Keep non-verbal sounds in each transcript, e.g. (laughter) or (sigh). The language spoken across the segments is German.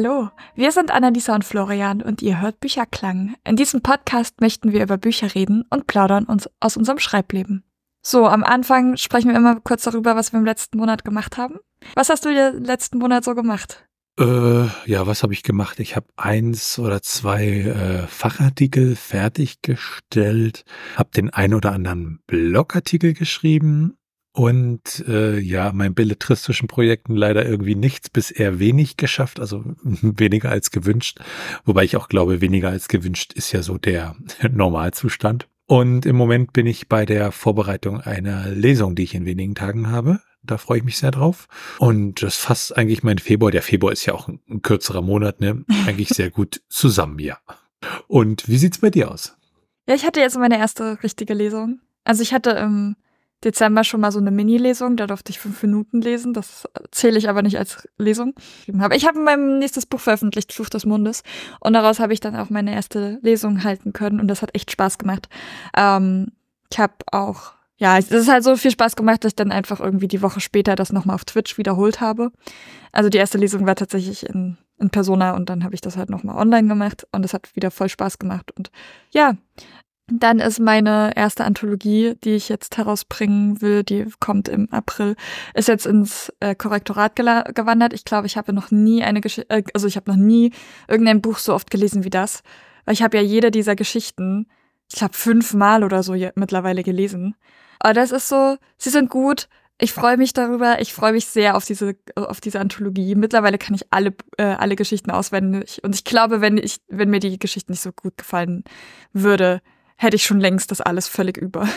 Hallo, wir sind Annalisa und Florian und ihr hört Bücherklang. In diesem Podcast möchten wir über Bücher reden und plaudern uns aus unserem Schreibleben. So, am Anfang sprechen wir immer kurz darüber, was wir im letzten Monat gemacht haben. Was hast du im letzten Monat so gemacht? Äh, ja, was habe ich gemacht? Ich habe eins oder zwei äh, Fachartikel fertiggestellt, habe den ein oder anderen Blogartikel geschrieben und äh, ja, meinen belletristischen Projekten leider irgendwie nichts bis eher wenig geschafft, also (laughs) weniger als gewünscht. Wobei ich auch glaube, weniger als gewünscht ist ja so der (laughs) Normalzustand. Und im Moment bin ich bei der Vorbereitung einer Lesung, die ich in wenigen Tagen habe. Da freue ich mich sehr drauf. Und das fasst eigentlich mein Februar. Der Februar ist ja auch ein, ein kürzerer Monat, ne? Eigentlich sehr gut (laughs) zusammen, ja. Und wie sieht's bei dir aus? Ja, ich hatte jetzt meine erste richtige Lesung. Also ich hatte im Dezember schon mal so eine Mini-Lesung, da durfte ich fünf Minuten lesen. Das zähle ich aber nicht als Lesung. Aber ich habe mein nächstes Buch veröffentlicht, Fluch des Mundes. Und daraus habe ich dann auch meine erste Lesung halten können. Und das hat echt Spaß gemacht. Ähm, ich habe auch, ja, es ist halt so viel Spaß gemacht, dass ich dann einfach irgendwie die Woche später das nochmal auf Twitch wiederholt habe. Also die erste Lesung war tatsächlich in, in Persona und dann habe ich das halt nochmal online gemacht und es hat wieder voll Spaß gemacht. Und ja, dann ist meine erste Anthologie, die ich jetzt herausbringen will, die kommt im April, ist jetzt ins äh, Korrektorat gewandert. Ich glaube, ich habe noch nie eine Geschichte, äh, also ich habe noch nie irgendein Buch so oft gelesen wie das, weil ich habe ja jede dieser Geschichten, ich glaube fünfmal oder so mittlerweile gelesen. Aber das ist so, sie sind gut. Ich freue mich darüber. Ich freue mich sehr auf diese auf diese Anthologie. Mittlerweile kann ich alle äh, alle Geschichten auswendig und ich glaube, wenn ich wenn mir die Geschichten nicht so gut gefallen würde, hätte ich schon längst das alles völlig über.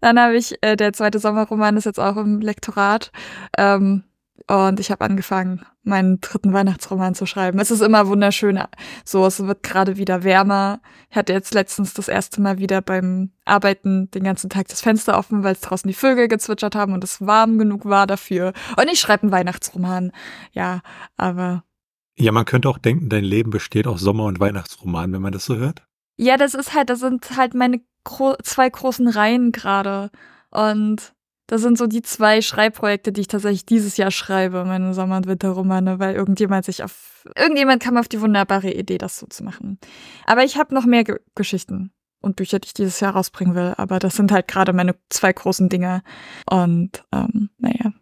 Dann habe ich, äh, der zweite Sommerroman ist jetzt auch im Lektorat. Ähm, und ich habe angefangen, meinen dritten Weihnachtsroman zu schreiben. Es ist immer wunderschön. So, es wird gerade wieder wärmer. Ich hatte jetzt letztens das erste Mal wieder beim Arbeiten den ganzen Tag das Fenster offen, weil es draußen die Vögel gezwitschert haben und es warm genug war dafür. Und ich schreibe einen Weihnachtsroman. Ja, aber. Ja, man könnte auch denken, dein Leben besteht aus Sommer- und Weihnachtsroman, wenn man das so hört. Ja, das ist halt, das sind halt meine gro zwei großen Reihen gerade. Und das sind so die zwei Schreibprojekte, die ich tatsächlich dieses Jahr schreibe, meine Sommer- und Winterromane, weil irgendjemand sich auf, irgendjemand kam auf die wunderbare Idee, das so zu machen. Aber ich habe noch mehr Ge Geschichten und Bücher, die ich dieses Jahr rausbringen will. Aber das sind halt gerade meine zwei großen Dinge. Und ähm, naja.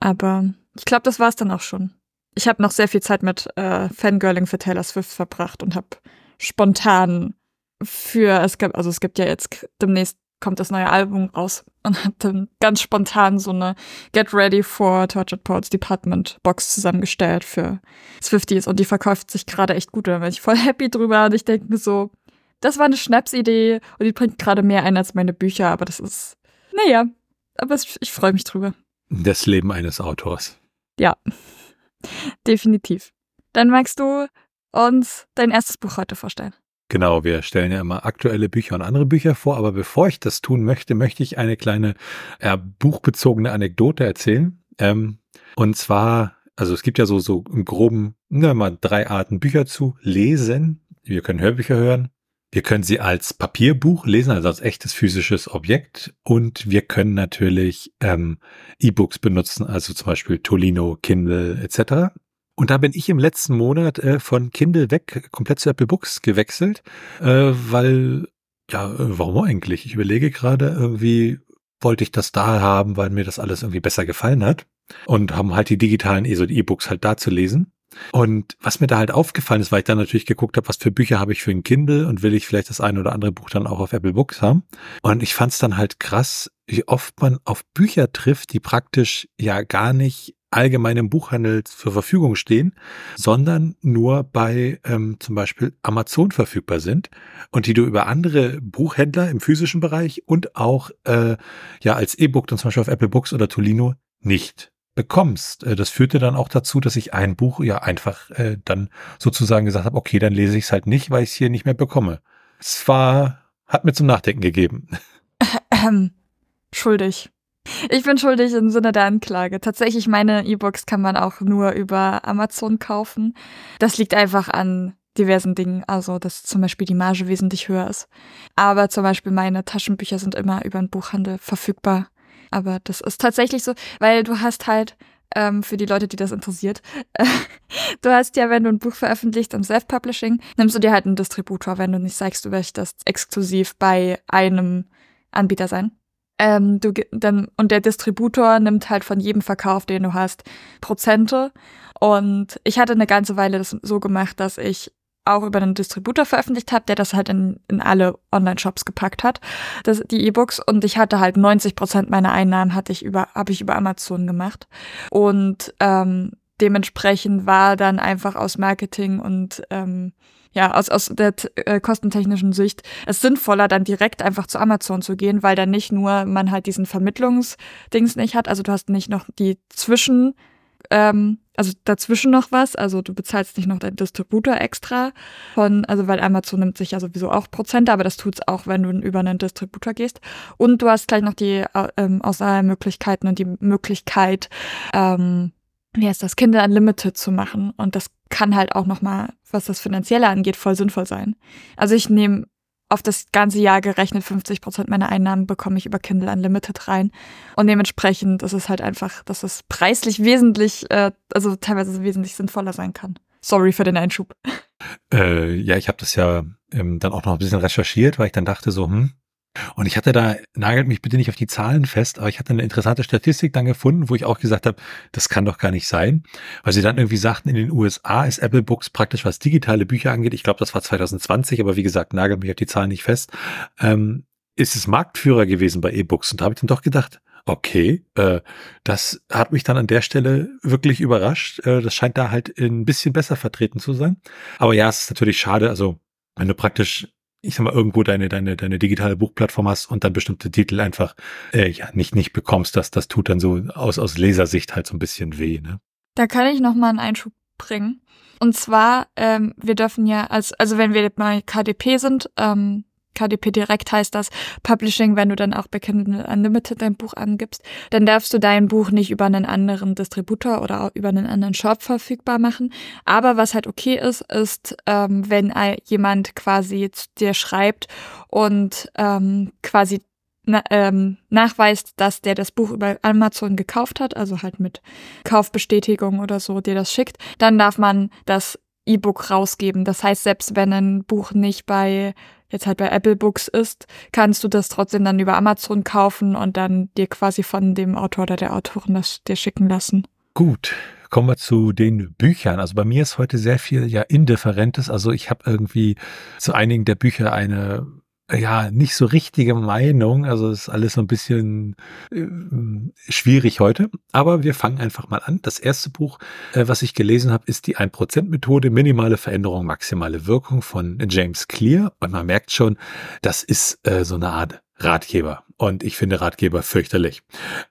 Aber ich glaube, das war's dann auch schon. Ich habe noch sehr viel Zeit mit äh, Fangirling für Taylor Swift verbracht und habe spontan für, es gibt, also es gibt ja jetzt demnächst kommt das neue Album raus und hat dann ganz spontan so eine Get Ready for Tortured Poets Department Box zusammengestellt für Swifties und die verkauft sich gerade echt gut. Da bin ich voll happy drüber und ich denke mir so, das war eine Schnapsidee und die bringt gerade mehr ein als meine Bücher, aber das ist, naja, aber es, ich freue mich drüber. Das Leben eines Autors. Ja, definitiv. Dann magst du uns dein erstes Buch heute vorstellen. Genau, wir stellen ja immer aktuelle Bücher und andere Bücher vor, aber bevor ich das tun möchte, möchte ich eine kleine äh, buchbezogene Anekdote erzählen. Ähm, und zwar, also es gibt ja so, so im groben, ne, mal drei Arten Bücher zu lesen. Wir können Hörbücher hören. Wir können sie als Papierbuch lesen, also als echtes physisches Objekt. Und wir können natürlich ähm, E-Books benutzen, also zum Beispiel Tolino, Kindle etc. Und da bin ich im letzten Monat äh, von Kindle weg komplett zu Apple Books gewechselt, äh, weil, ja, warum eigentlich? Ich überlege gerade, irgendwie wollte ich das da haben, weil mir das alles irgendwie besser gefallen hat. Und haben halt die digitalen e E-Books halt da zu lesen. Und was mir da halt aufgefallen ist, weil ich dann natürlich geguckt habe, was für Bücher habe ich für ein Kindle und will ich vielleicht das eine oder andere Buch dann auch auf Apple Books haben. Und ich fand es dann halt krass, wie oft man auf Bücher trifft, die praktisch ja gar nicht allgemeinem Buchhandel zur Verfügung stehen, sondern nur bei ähm, zum Beispiel Amazon verfügbar sind und die du über andere Buchhändler im physischen Bereich und auch äh, ja als E-Book dann zum Beispiel auf Apple Books oder Tolino nicht bekommst. Äh, das führte dann auch dazu, dass ich ein Buch ja einfach äh, dann sozusagen gesagt habe, okay, dann lese ich es halt nicht, weil ich es hier nicht mehr bekomme. Es war, hat mir zum Nachdenken gegeben. Ähm, schuldig. Ich bin schuldig im Sinne der Anklage. Tatsächlich, meine E-Books kann man auch nur über Amazon kaufen. Das liegt einfach an diversen Dingen, also dass zum Beispiel die Marge wesentlich höher ist. Aber zum Beispiel meine Taschenbücher sind immer über den Buchhandel verfügbar. Aber das ist tatsächlich so, weil du hast halt ähm, für die Leute, die das interessiert, (laughs) du hast ja, wenn du ein Buch veröffentlichst im Self-Publishing, nimmst du dir halt einen Distributor, wenn du nicht sagst, du möchtest exklusiv bei einem Anbieter sein. Ähm, du, dann, und der Distributor nimmt halt von jedem Verkauf, den du hast, Prozente. Und ich hatte eine ganze Weile das so gemacht, dass ich auch über einen Distributor veröffentlicht habe, der das halt in, in alle Online-Shops gepackt hat, das, die E-Books. Und ich hatte halt 90 Prozent meiner Einnahmen hatte ich über, habe ich über Amazon gemacht. Und ähm, dementsprechend war dann einfach aus Marketing und ähm, ja, aus, aus der äh, kostentechnischen Sicht es sinnvoller, dann direkt einfach zu Amazon zu gehen, weil dann nicht nur man halt diesen Vermittlungsdings nicht hat, also du hast nicht noch die Zwischen, ähm, also dazwischen noch was, also du bezahlst nicht noch deinen Distributor extra von, also weil Amazon nimmt sich ja sowieso auch Prozente, aber das tut's auch, wenn du über einen Distributor gehst. Und du hast gleich noch die äh, ähm, Auswahlmöglichkeiten und die Möglichkeit, ähm, wie heißt das, Kinder Unlimited zu machen. Und das kann halt auch nochmal, was das Finanzielle angeht, voll sinnvoll sein. Also ich nehme auf das ganze Jahr gerechnet 50 Prozent meiner Einnahmen bekomme ich über Kindle Unlimited rein. Und dementsprechend ist es halt einfach, dass es preislich wesentlich, äh, also teilweise wesentlich sinnvoller sein kann. Sorry für den Einschub. Äh, ja, ich habe das ja ähm, dann auch noch ein bisschen recherchiert, weil ich dann dachte so, hm, und ich hatte da, nagelt mich bitte nicht auf die Zahlen fest, aber ich hatte eine interessante Statistik dann gefunden, wo ich auch gesagt habe, das kann doch gar nicht sein. Weil sie dann irgendwie sagten, in den USA ist Apple Books praktisch, was digitale Bücher angeht, ich glaube, das war 2020, aber wie gesagt, nagelt mich auf die Zahlen nicht fest, ähm, ist es Marktführer gewesen bei E-Books. Und da habe ich dann doch gedacht, okay, äh, das hat mich dann an der Stelle wirklich überrascht. Äh, das scheint da halt ein bisschen besser vertreten zu sein. Aber ja, es ist natürlich schade, also wenn du praktisch ich sag mal, irgendwo deine, deine, deine digitale Buchplattform hast und dann bestimmte Titel einfach äh, ja nicht, nicht bekommst, das, das tut dann so aus, aus Lesersicht halt so ein bisschen weh, ne? Da kann ich noch mal einen Einschub bringen. Und zwar, ähm, wir dürfen ja, als, also wenn wir mal KDP sind, ähm, KDP Direkt heißt das Publishing, wenn du dann auch bei Kindle Unlimited dein Buch angibst, dann darfst du dein Buch nicht über einen anderen Distributor oder auch über einen anderen Shop verfügbar machen. Aber was halt okay ist, ist, ähm, wenn jemand quasi zu dir schreibt und ähm, quasi na, ähm, nachweist, dass der das Buch über Amazon gekauft hat, also halt mit Kaufbestätigung oder so, dir das schickt, dann darf man das E-Book rausgeben. Das heißt, selbst wenn ein Buch nicht bei jetzt halt bei Apple Books ist, kannst du das trotzdem dann über Amazon kaufen und dann dir quasi von dem Autor oder der Autorin das dir schicken lassen. Gut, kommen wir zu den Büchern. Also bei mir ist heute sehr viel ja Indifferentes. Also ich habe irgendwie zu einigen der Bücher eine ja, nicht so richtige Meinung. Also ist alles so ein bisschen äh, schwierig heute. Aber wir fangen einfach mal an. Das erste Buch, äh, was ich gelesen habe, ist die 1%-Methode, minimale Veränderung, maximale Wirkung von James Clear. Und man merkt schon, das ist äh, so eine Art Ratgeber. Und ich finde Ratgeber fürchterlich.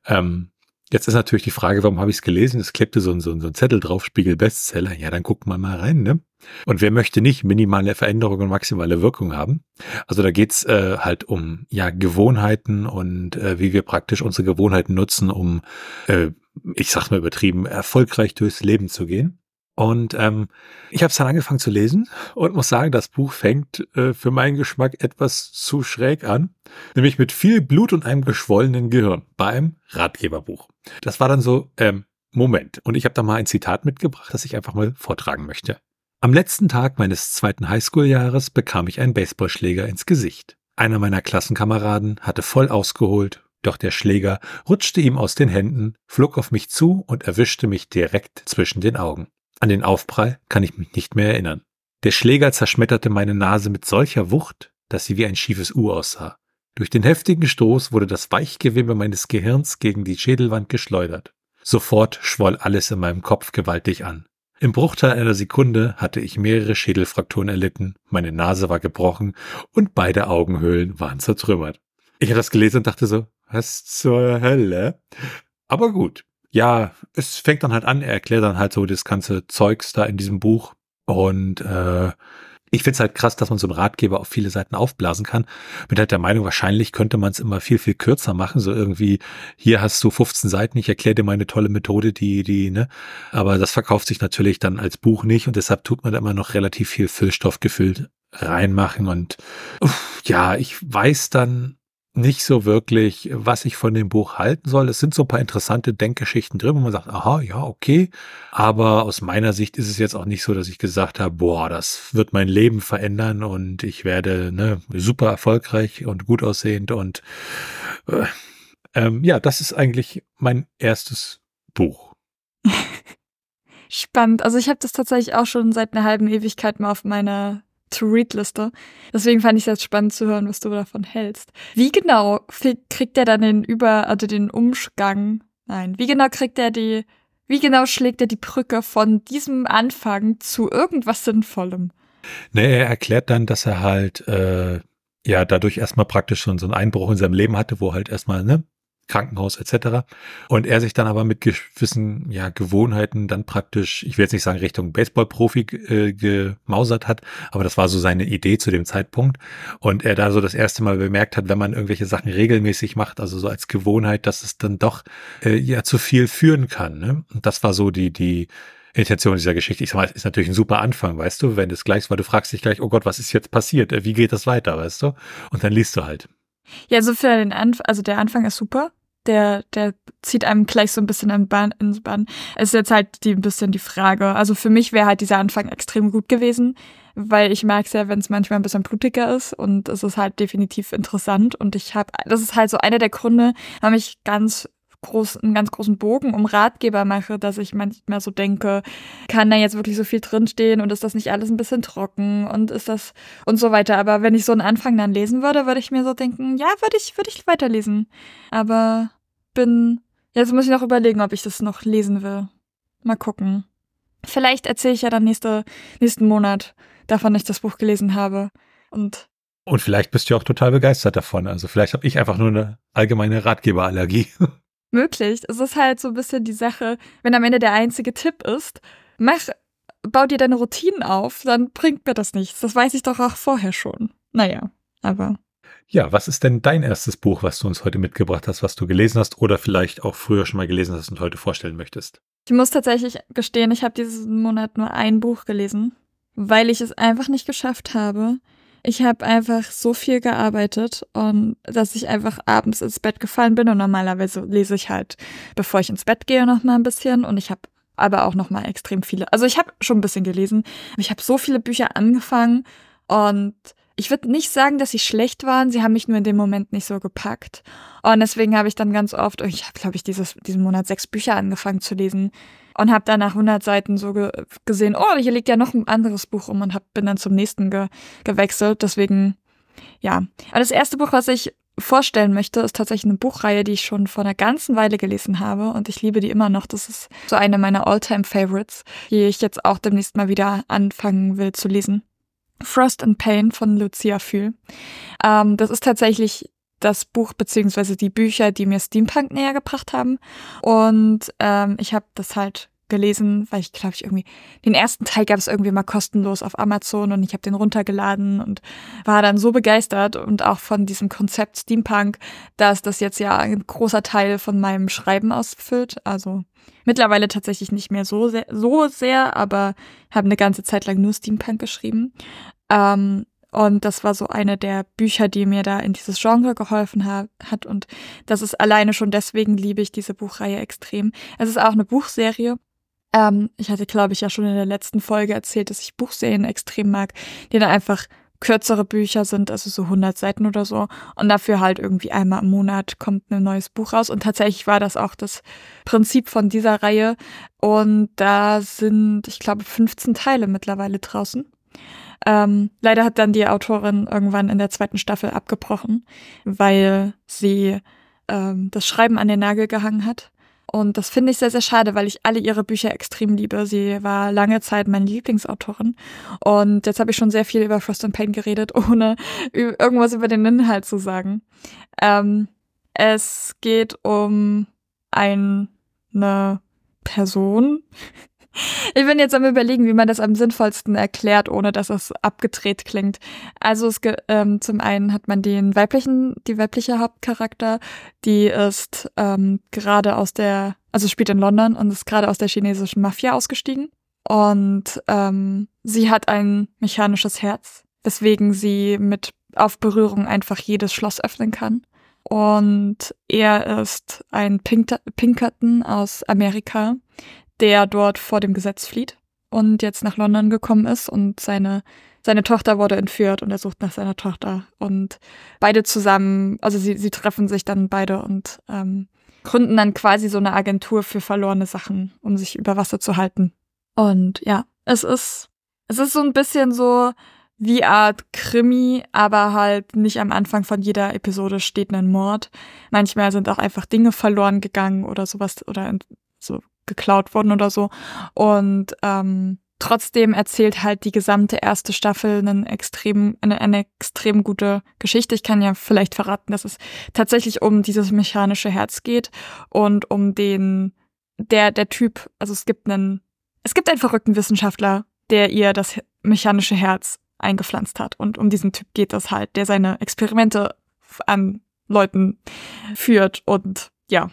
Ähm, Jetzt ist natürlich die Frage, warum habe ich es gelesen? Es klebte so ein, so, ein, so ein Zettel drauf, Spiegel Bestseller. Ja, dann gucken wir mal rein, ne? Und wer möchte nicht minimale Veränderung und maximale Wirkung haben? Also da geht's äh, halt um ja Gewohnheiten und äh, wie wir praktisch unsere Gewohnheiten nutzen, um, äh, ich sag's mal übertrieben, erfolgreich durchs Leben zu gehen. Und ähm, ich habe es dann angefangen zu lesen und muss sagen, das Buch fängt äh, für meinen Geschmack etwas zu schräg an, nämlich mit viel Blut und einem geschwollenen Gehirn beim Ratgeberbuch. Das war dann so, ähm, Moment. Und ich habe da mal ein Zitat mitgebracht, das ich einfach mal vortragen möchte. Am letzten Tag meines zweiten Highschool-Jahres bekam ich einen Baseballschläger ins Gesicht. Einer meiner Klassenkameraden hatte voll ausgeholt, doch der Schläger rutschte ihm aus den Händen, flog auf mich zu und erwischte mich direkt zwischen den Augen. An den Aufprall kann ich mich nicht mehr erinnern. Der Schläger zerschmetterte meine Nase mit solcher Wucht, dass sie wie ein schiefes U aussah. Durch den heftigen Stoß wurde das Weichgewebe meines Gehirns gegen die Schädelwand geschleudert. Sofort schwoll alles in meinem Kopf gewaltig an. Im Bruchteil einer Sekunde hatte ich mehrere Schädelfrakturen erlitten, meine Nase war gebrochen und beide Augenhöhlen waren zertrümmert. Ich habe das gelesen und dachte so, was zur Hölle? Aber gut, ja, es fängt dann halt an, er erklärt dann halt so das ganze Zeugs da in diesem Buch. Und äh, ich find's halt krass, dass man so einen Ratgeber auf viele Seiten aufblasen kann. Bin halt der Meinung, wahrscheinlich könnte man es immer viel, viel kürzer machen. So irgendwie, hier hast du 15 Seiten, ich erkläre dir meine tolle Methode, die, die, ne? Aber das verkauft sich natürlich dann als Buch nicht und deshalb tut man da immer noch relativ viel Füllstoff gefüllt reinmachen. Und uff, ja, ich weiß dann nicht so wirklich, was ich von dem Buch halten soll. Es sind so ein paar interessante Denkgeschichten drin, wo man sagt, aha, ja, okay. Aber aus meiner Sicht ist es jetzt auch nicht so, dass ich gesagt habe, boah, das wird mein Leben verändern und ich werde ne, super erfolgreich und gut aussehend und äh, ähm, ja, das ist eigentlich mein erstes Buch. (laughs) Spannend. Also ich habe das tatsächlich auch schon seit einer halben Ewigkeit mal auf meiner To-Read-Liste. Deswegen fand ich es jetzt spannend zu hören, was du davon hältst. Wie genau kriegt er dann den Über, also den Umgang? Nein, wie genau kriegt er die, wie genau schlägt er die Brücke von diesem Anfang zu irgendwas Sinnvollem? Ne, er erklärt dann, dass er halt äh, ja dadurch erstmal praktisch schon so einen Einbruch in seinem Leben hatte, wo halt erstmal ne Krankenhaus etc. Und er sich dann aber mit gewissen ja, Gewohnheiten dann praktisch, ich will jetzt nicht sagen Richtung Baseballprofi äh, gemausert hat, aber das war so seine Idee zu dem Zeitpunkt. Und er da so das erste Mal bemerkt hat, wenn man irgendwelche Sachen regelmäßig macht, also so als Gewohnheit, dass es dann doch äh, ja zu viel führen kann. Ne? Und das war so die, die Intention dieser Geschichte. Ich sag mal, ist natürlich ein super Anfang, weißt du, wenn es gleich, weil du fragst dich gleich, oh Gott, was ist jetzt passiert? Wie geht das weiter, weißt du? Und dann liest du halt. Ja, so für den Anfang, also der Anfang ist super der, der zieht einem gleich so ein bisschen ins Bahn. Es ist jetzt halt die, ein bisschen die Frage. Also für mich wäre halt dieser Anfang extrem gut gewesen, weil ich mag es ja, wenn es manchmal ein bisschen blutiger ist und es ist halt definitiv interessant und ich habe, das ist halt so einer der Gründe, warum ich ganz groß, einen ganz großen Bogen um Ratgeber mache, dass ich manchmal so denke, kann da jetzt wirklich so viel drinstehen und ist das nicht alles ein bisschen trocken und ist das und so weiter. Aber wenn ich so einen Anfang dann lesen würde, würde ich mir so denken, ja, würde ich, würde ich weiterlesen. Aber bin. Jetzt muss ich noch überlegen, ob ich das noch lesen will. Mal gucken. Vielleicht erzähle ich ja dann nächste, nächsten Monat davon, dass ich das Buch gelesen habe. Und und vielleicht bist du auch total begeistert davon. Also vielleicht habe ich einfach nur eine allgemeine Ratgeberallergie. (laughs) Möglich. Es ist halt so ein bisschen die Sache, wenn am Ende der einzige Tipp ist, mach, bau dir deine Routinen auf, dann bringt mir das nichts. Das weiß ich doch auch vorher schon. Naja, aber ja, was ist denn dein erstes Buch, was du uns heute mitgebracht hast, was du gelesen hast oder vielleicht auch früher schon mal gelesen hast und heute vorstellen möchtest? Ich muss tatsächlich gestehen, ich habe diesen Monat nur ein Buch gelesen, weil ich es einfach nicht geschafft habe. Ich habe einfach so viel gearbeitet und dass ich einfach abends ins Bett gefallen bin und normalerweise lese ich halt, bevor ich ins Bett gehe, noch mal ein bisschen und ich habe aber auch noch mal extrem viele. Also ich habe schon ein bisschen gelesen, aber ich habe so viele Bücher angefangen und ich würde nicht sagen, dass sie schlecht waren, sie haben mich nur in dem Moment nicht so gepackt. Und deswegen habe ich dann ganz oft, ich habe, glaube ich, dieses, diesen Monat sechs Bücher angefangen zu lesen und habe dann nach 100 Seiten so ge gesehen, oh, hier liegt ja noch ein anderes Buch um und hab, bin dann zum nächsten ge gewechselt. Deswegen, ja. Aber das erste Buch, was ich vorstellen möchte, ist tatsächlich eine Buchreihe, die ich schon vor einer ganzen Weile gelesen habe und ich liebe die immer noch. Das ist so eine meiner All-Time-Favorites, die ich jetzt auch demnächst mal wieder anfangen will zu lesen. Frost and Pain von Lucia Fühl. Ähm, das ist tatsächlich das Buch beziehungsweise die Bücher, die mir Steampunk näher gebracht haben. Und ähm, ich habe das halt gelesen, weil ich glaube ich irgendwie den ersten Teil gab es irgendwie mal kostenlos auf Amazon und ich habe den runtergeladen und war dann so begeistert und auch von diesem Konzept Steampunk, dass das jetzt ja ein großer Teil von meinem Schreiben ausfüllt. Also mittlerweile tatsächlich nicht mehr so sehr, so sehr, aber habe eine ganze Zeit lang nur Steampunk geschrieben. Ähm, und das war so eine der Bücher, die mir da in dieses Genre geholfen ha hat. Und das ist alleine schon deswegen liebe ich diese Buchreihe extrem. Es ist auch eine Buchserie. Ähm, ich hatte, glaube ich, ja schon in der letzten Folge erzählt, dass ich Buchserien extrem mag, die dann einfach kürzere Bücher sind, also so 100 Seiten oder so. Und dafür halt irgendwie einmal im Monat kommt ein neues Buch raus. Und tatsächlich war das auch das Prinzip von dieser Reihe. Und da sind, ich glaube, 15 Teile mittlerweile draußen. Ähm, leider hat dann die Autorin irgendwann in der zweiten Staffel abgebrochen, weil sie ähm, das Schreiben an den Nagel gehangen hat. Und das finde ich sehr, sehr schade, weil ich alle ihre Bücher extrem liebe. Sie war lange Zeit meine Lieblingsautorin. Und jetzt habe ich schon sehr viel über Frost and Pain geredet, (laughs) ohne irgendwas über den Inhalt zu sagen. Ähm, es geht um eine Person, ich bin jetzt am überlegen, wie man das am sinnvollsten erklärt, ohne dass es abgedreht klingt. Also es ähm, zum einen hat man den weiblichen, die weibliche Hauptcharakter, die ist ähm, gerade aus der, also spielt in London und ist gerade aus der chinesischen Mafia ausgestiegen. Und ähm, sie hat ein mechanisches Herz, weswegen sie mit auf Berührung einfach jedes Schloss öffnen kann. Und er ist ein Pinkerton aus Amerika, der dort vor dem Gesetz flieht und jetzt nach London gekommen ist und seine seine Tochter wurde entführt und er sucht nach seiner Tochter. Und beide zusammen, also sie, sie treffen sich dann beide und ähm, gründen dann quasi so eine Agentur für verlorene Sachen, um sich über Wasser zu halten. Und ja, es ist, es ist so ein bisschen so wie Art Krimi, aber halt nicht am Anfang von jeder Episode steht ein Mord. Manchmal sind auch einfach Dinge verloren gegangen oder sowas oder so geklaut worden oder so. Und ähm, trotzdem erzählt halt die gesamte erste Staffel einen extrem, eine, eine extrem gute Geschichte. Ich kann ja vielleicht verraten, dass es tatsächlich um dieses mechanische Herz geht und um den, der, der Typ, also es gibt einen, es gibt einen verrückten Wissenschaftler, der ihr das mechanische Herz eingepflanzt hat. Und um diesen Typ geht es halt, der seine Experimente an Leuten führt und ja,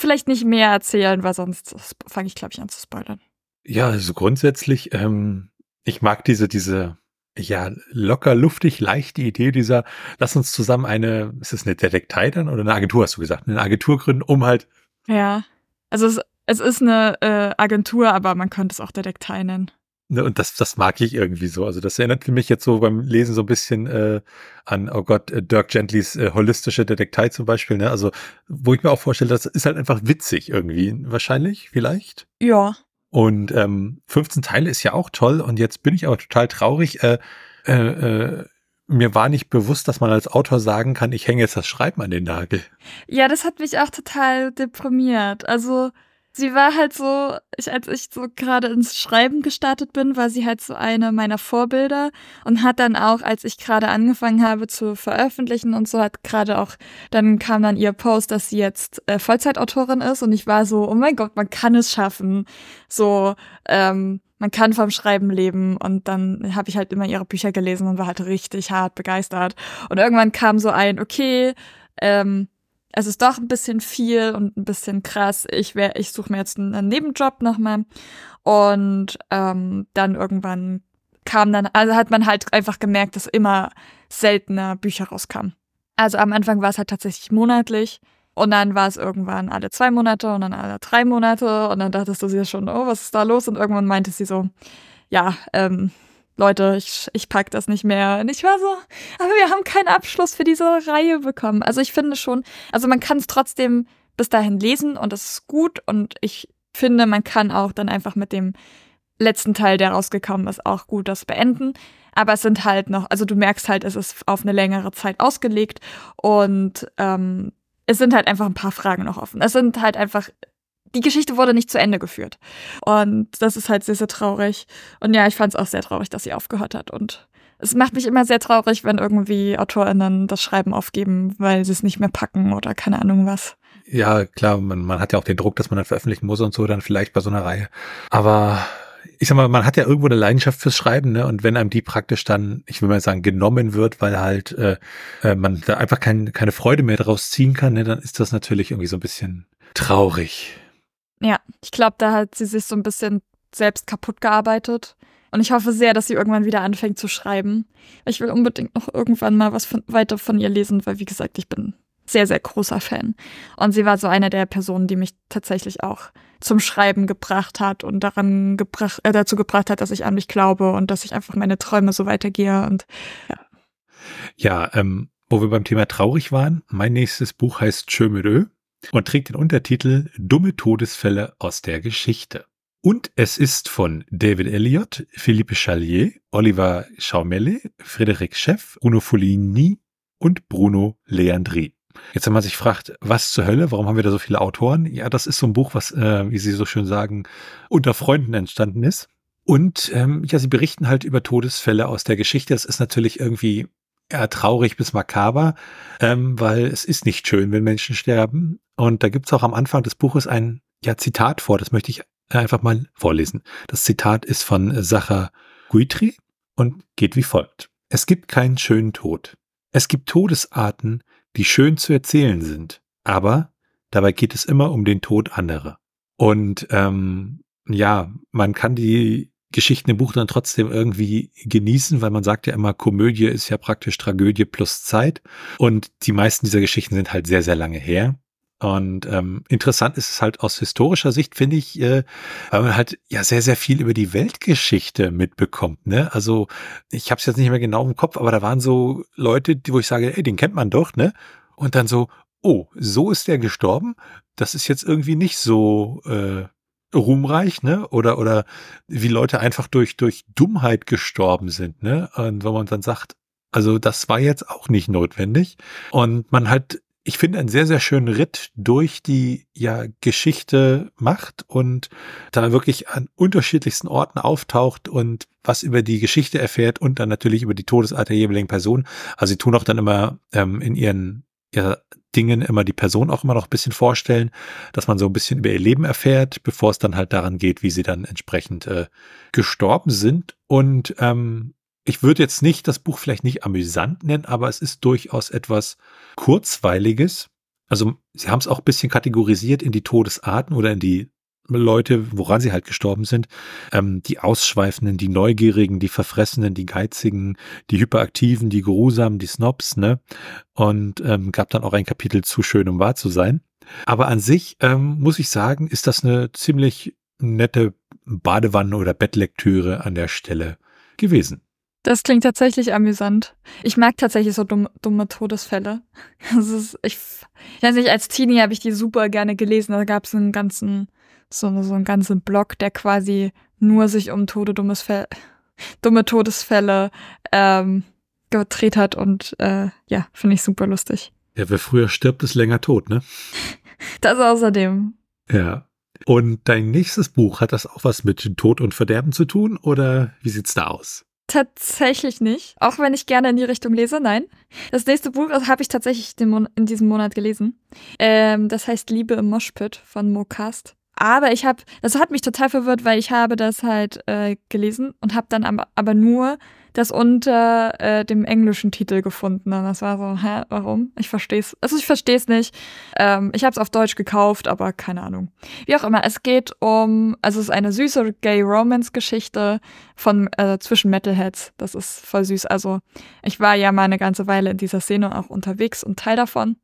vielleicht nicht mehr erzählen, weil sonst fange ich, glaube ich, an zu spoilern. Ja, also grundsätzlich, ähm, ich mag diese, diese, ja, locker, luftig, leichte Idee dieser, lass uns zusammen eine, ist es eine Detektei dann oder eine Agentur, hast du gesagt, eine Agentur gründen, um halt. Ja, also es, es ist eine äh, Agentur, aber man könnte es auch Detektei nennen. Ne, und das, das mag ich irgendwie so. Also das erinnert mich jetzt so beim Lesen so ein bisschen äh, an, oh Gott, äh, Dirk Gentlys äh, holistische Detektei zum Beispiel. Ne? Also wo ich mir auch vorstelle, das ist halt einfach witzig irgendwie. Wahrscheinlich, vielleicht. Ja, und ähm, 15 Teile ist ja auch toll. Und jetzt bin ich aber total traurig. Äh, äh, äh, mir war nicht bewusst, dass man als Autor sagen kann, ich hänge jetzt das Schreiben an den Nagel. Ja, das hat mich auch total deprimiert. Also sie war halt so, ich, als ich so gerade ins Schreiben gestartet bin, war sie halt so eine meiner Vorbilder und hat dann auch, als ich gerade angefangen habe zu veröffentlichen und so, hat gerade auch, dann kam dann ihr Post, dass sie jetzt äh, Vollzeitautorin ist und ich war so, oh mein Gott, man kann es schaffen. So, ähm, man kann vom Schreiben leben und dann habe ich halt immer ihre Bücher gelesen und war halt richtig hart begeistert. Und irgendwann kam so ein, okay, ähm, es ist doch ein bisschen viel und ein bisschen krass. Ich wäre, ich suche mir jetzt einen Nebenjob nochmal. Und ähm, dann irgendwann kam dann, also hat man halt einfach gemerkt, dass immer seltener Bücher rauskamen. Also am Anfang war es halt tatsächlich monatlich. Und dann war es irgendwann alle zwei Monate und dann alle drei Monate. Und dann dachtest du dir schon, oh, was ist da los? Und irgendwann meinte sie so, ja, ähm, Leute, ich, ich pack das nicht mehr. Und ich war so, aber wir haben keinen Abschluss für diese Reihe bekommen. Also ich finde schon, also man kann es trotzdem bis dahin lesen und das ist gut. Und ich finde, man kann auch dann einfach mit dem letzten Teil, der rausgekommen ist, auch gut das beenden. Aber es sind halt noch, also du merkst halt, es ist auf eine längere Zeit ausgelegt und ähm, es sind halt einfach ein paar Fragen noch offen. Es sind halt einfach die Geschichte wurde nicht zu Ende geführt. Und das ist halt sehr, sehr traurig. Und ja, ich fand es auch sehr traurig, dass sie aufgehört hat. Und es macht mich immer sehr traurig, wenn irgendwie AutorInnen das Schreiben aufgeben, weil sie es nicht mehr packen oder keine Ahnung was. Ja, klar, man, man hat ja auch den Druck, dass man dann veröffentlichen muss und so, dann vielleicht bei so einer Reihe. Aber ich sag mal, man hat ja irgendwo eine Leidenschaft fürs Schreiben, ne? Und wenn einem die praktisch dann, ich will mal sagen, genommen wird, weil halt äh, äh, man da einfach kein, keine Freude mehr draus ziehen kann, ne, dann ist das natürlich irgendwie so ein bisschen traurig. Ja, ich glaube, da hat sie sich so ein bisschen selbst kaputt gearbeitet. Und ich hoffe sehr, dass sie irgendwann wieder anfängt zu schreiben. Ich will unbedingt noch irgendwann mal was von, weiter von ihr lesen, weil, wie gesagt, ich bin sehr, sehr großer Fan. Und sie war so eine der Personen, die mich tatsächlich auch zum Schreiben gebracht hat und daran gebracht, äh, dazu gebracht hat, dass ich an mich glaube und dass ich einfach meine Träume so weitergehe. Und ja. Ja, ähm, wo wir beim Thema traurig waren, mein nächstes Buch heißt Chömerö und trägt den Untertitel Dumme Todesfälle aus der Geschichte. Und es ist von David Elliott, Philippe Chalier, Oliver Schaumelle, Frédéric Scheff, Bruno Folini und Bruno Leandri. Jetzt, wenn man sich fragt, was zur Hölle, warum haben wir da so viele Autoren? Ja, das ist so ein Buch, was, äh, wie Sie so schön sagen, unter Freunden entstanden ist. Und ähm, ja, sie berichten halt über Todesfälle aus der Geschichte. Das ist natürlich irgendwie ja, traurig bis makaber, ähm, weil es ist nicht schön, wenn Menschen sterben. Und da gibt's auch am Anfang des Buches ein ja, Zitat vor, das möchte ich einfach mal vorlesen. Das Zitat ist von Sacha Guitry und geht wie folgt. Es gibt keinen schönen Tod. Es gibt Todesarten, die schön zu erzählen sind, aber dabei geht es immer um den Tod anderer. Und ähm, ja, man kann die Geschichten im Buch dann trotzdem irgendwie genießen, weil man sagt ja immer, Komödie ist ja praktisch Tragödie plus Zeit. Und die meisten dieser Geschichten sind halt sehr, sehr lange her. Und ähm, interessant ist es halt aus historischer Sicht, finde ich, äh, weil man halt ja sehr, sehr viel über die Weltgeschichte mitbekommt. Ne? Also ich habe es jetzt nicht mehr genau im Kopf, aber da waren so Leute, die, wo ich sage, ey, den kennt man doch, ne? Und dann so, oh, so ist der gestorben. Das ist jetzt irgendwie nicht so äh, ruhmreich, ne? Oder oder wie Leute einfach durch durch Dummheit gestorben sind, ne? Und wo man dann sagt, also das war jetzt auch nicht notwendig. Und man halt ich finde, einen sehr, sehr schönen Ritt durch die ja, Geschichte macht und da wirklich an unterschiedlichsten Orten auftaucht und was über die Geschichte erfährt und dann natürlich über die Todesart der jeweiligen Person. Also sie tun auch dann immer ähm, in ihren ja, Dingen immer die Person auch immer noch ein bisschen vorstellen, dass man so ein bisschen über ihr Leben erfährt, bevor es dann halt daran geht, wie sie dann entsprechend äh, gestorben sind. Und ähm, ich würde jetzt nicht das Buch vielleicht nicht amüsant nennen, aber es ist durchaus etwas Kurzweiliges. Also sie haben es auch ein bisschen kategorisiert in die Todesarten oder in die Leute, woran sie halt gestorben sind. Ähm, die Ausschweifenden, die Neugierigen, die Verfressenen, die Geizigen, die Hyperaktiven, die Geruhsamen, die Snobs, ne? Und ähm, gab dann auch ein Kapitel zu schön, um wahr zu sein. Aber an sich ähm, muss ich sagen, ist das eine ziemlich nette Badewanne- oder Bettlektüre an der Stelle gewesen. Das klingt tatsächlich amüsant. Ich mag tatsächlich so dumme, dumme Todesfälle. (laughs) Ist, ich, ich weiß nicht, als Teenie habe ich die super gerne gelesen. Da gab es einen ganzen, so, so einen ganzen Blog, der quasi nur sich um Tode, dummes Fälle, dumme Todesfälle ähm, gedreht hat und äh, ja, finde ich super lustig. Ja, wer früher stirbt, ist länger tot, ne? (laughs) Das außerdem. Ja. Und dein nächstes Buch, hat das auch was mit Tod und Verderben zu tun oder wie sieht's da aus? Tatsächlich nicht. Auch wenn ich gerne in die Richtung lese, nein. Das nächste Buch habe ich tatsächlich in diesem Monat gelesen. Ähm, das heißt Liebe im Moshpit von Mocast. Aber ich habe, das hat mich total verwirrt, weil ich habe das halt äh, gelesen und habe dann aber, aber nur das unter äh, dem englischen Titel gefunden. Und das war so, hä, warum? Ich verstehe es. Also ich verstehe es nicht. Ähm, ich habe es auf Deutsch gekauft, aber keine Ahnung. Wie auch immer, es geht um, also es ist eine süße Gay-Romance-Geschichte von äh, zwischen Metalheads. Das ist voll süß. Also ich war ja mal eine ganze Weile in dieser Szene auch unterwegs und Teil davon.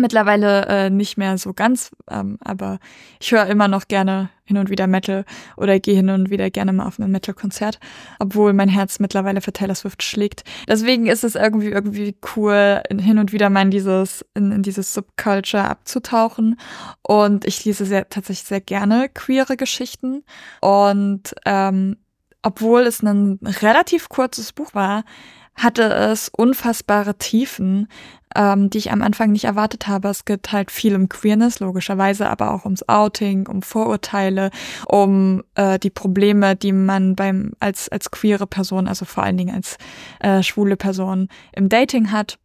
Mittlerweile äh, nicht mehr so ganz, ähm, aber ich höre immer noch gerne hin und wieder Metal oder gehe hin und wieder gerne mal auf ein Metal-Konzert, obwohl mein Herz mittlerweile für Taylor Swift schlägt. Deswegen ist es irgendwie irgendwie cool, hin und wieder mal in dieses in, in dieses Subculture abzutauchen. Und ich lese sehr tatsächlich sehr gerne queere Geschichten und ähm, obwohl es ein relativ kurzes Buch war, hatte es unfassbare Tiefen, ähm, die ich am Anfang nicht erwartet habe. Es geht halt viel um Queerness, logischerweise, aber auch ums Outing, um Vorurteile, um äh, die Probleme, die man beim als als queere Person, also vor allen Dingen als äh, schwule Person im Dating hat.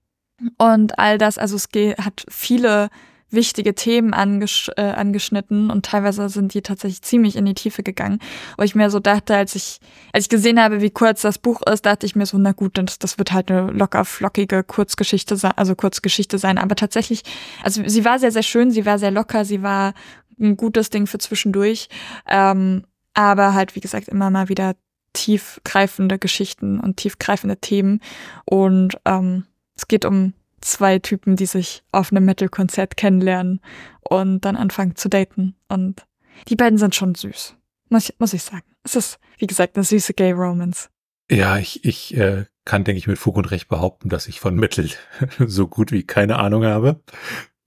Und all das, also es geht, hat viele wichtige Themen angesch äh, angeschnitten und teilweise sind die tatsächlich ziemlich in die Tiefe gegangen. Wo ich mir so dachte, als ich, als ich gesehen habe, wie kurz das Buch ist, dachte ich mir so, na gut, das, das wird halt eine locker flockige Kurzgeschichte sein, also Kurzgeschichte sein. Aber tatsächlich, also sie war sehr, sehr schön, sie war sehr locker, sie war ein gutes Ding für zwischendurch. Ähm, aber halt, wie gesagt, immer mal wieder tiefgreifende Geschichten und tiefgreifende Themen. Und ähm, es geht um zwei Typen, die sich auf einem Metal-Konzert kennenlernen und dann anfangen zu daten. Und die beiden sind schon süß, muss ich, muss ich sagen. Es ist, wie gesagt, eine süße Gay-Romance. Ja, ich, ich äh, kann, denke ich, mit Fug und Recht behaupten, dass ich von Metal (laughs) so gut wie keine Ahnung habe.